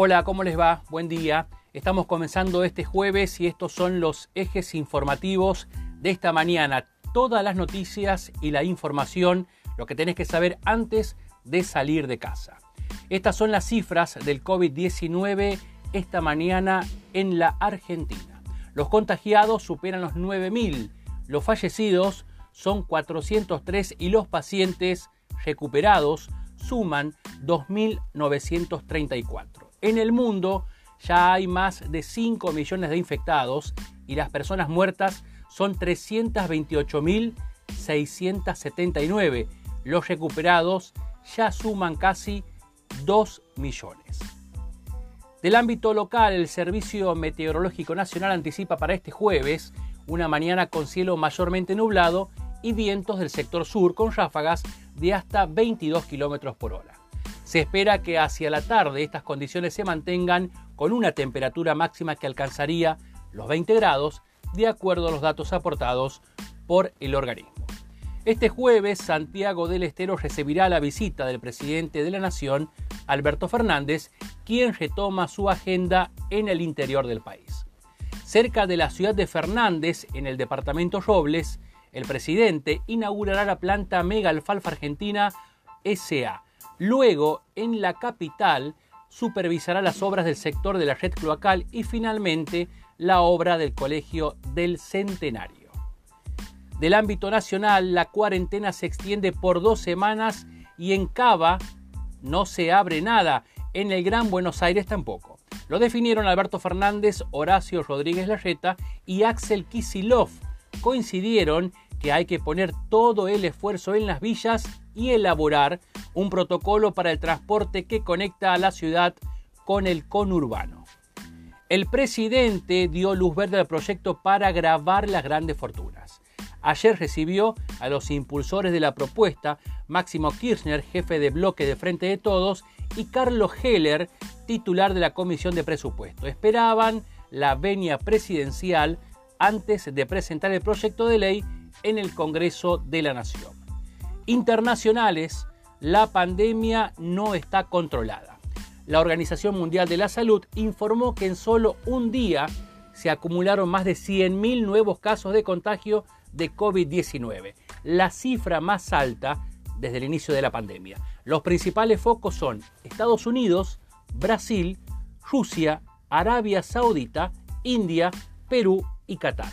Hola, ¿cómo les va? Buen día. Estamos comenzando este jueves y estos son los ejes informativos de esta mañana. Todas las noticias y la información, lo que tenés que saber antes de salir de casa. Estas son las cifras del COVID-19 esta mañana en la Argentina. Los contagiados superan los 9.000, los fallecidos son 403 y los pacientes recuperados suman 2.934. En el mundo ya hay más de 5 millones de infectados y las personas muertas son 328.679. Los recuperados ya suman casi 2 millones. Del ámbito local, el Servicio Meteorológico Nacional anticipa para este jueves una mañana con cielo mayormente nublado y vientos del sector sur con ráfagas de hasta 22 km por hora. Se espera que hacia la tarde estas condiciones se mantengan con una temperatura máxima que alcanzaría los 20 grados de acuerdo a los datos aportados por el organismo. Este jueves Santiago del Estero recibirá la visita del presidente de la Nación, Alberto Fernández, quien retoma su agenda en el interior del país. Cerca de la ciudad de Fernández, en el departamento Robles, el presidente inaugurará la planta Mega Alfalfa Argentina SA, Luego, en la capital, supervisará las obras del sector de la red cloacal y finalmente la obra del Colegio del Centenario. Del ámbito nacional, la cuarentena se extiende por dos semanas y en Cava no se abre nada, en el Gran Buenos Aires tampoco. Lo definieron Alberto Fernández, Horacio Rodríguez Larreta y Axel Kisilov. Coincidieron que hay que poner todo el esfuerzo en las villas y elaborar un protocolo para el transporte que conecta a la ciudad con el conurbano. El presidente dio luz verde al proyecto para grabar las grandes fortunas. Ayer recibió a los impulsores de la propuesta, Máximo Kirchner, jefe de bloque de Frente de Todos, y Carlos Heller, titular de la Comisión de Presupuesto. Esperaban la venia presidencial antes de presentar el proyecto de ley en el Congreso de la Nación. Internacionales, la pandemia no está controlada. La Organización Mundial de la Salud informó que en solo un día se acumularon más de 100.000 nuevos casos de contagio de COVID-19, la cifra más alta desde el inicio de la pandemia. Los principales focos son Estados Unidos, Brasil, Rusia, Arabia Saudita, India, Perú y Qatar.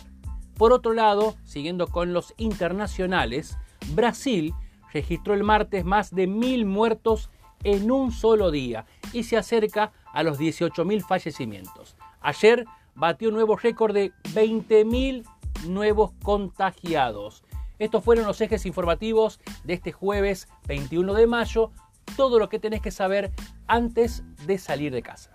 Por otro lado, siguiendo con los internacionales, Brasil registró el martes más de mil muertos en un solo día y se acerca a los 18.000 fallecimientos. Ayer batió un nuevo récord de 20.000 nuevos contagiados. Estos fueron los ejes informativos de este jueves 21 de mayo. Todo lo que tenés que saber antes de salir de casa.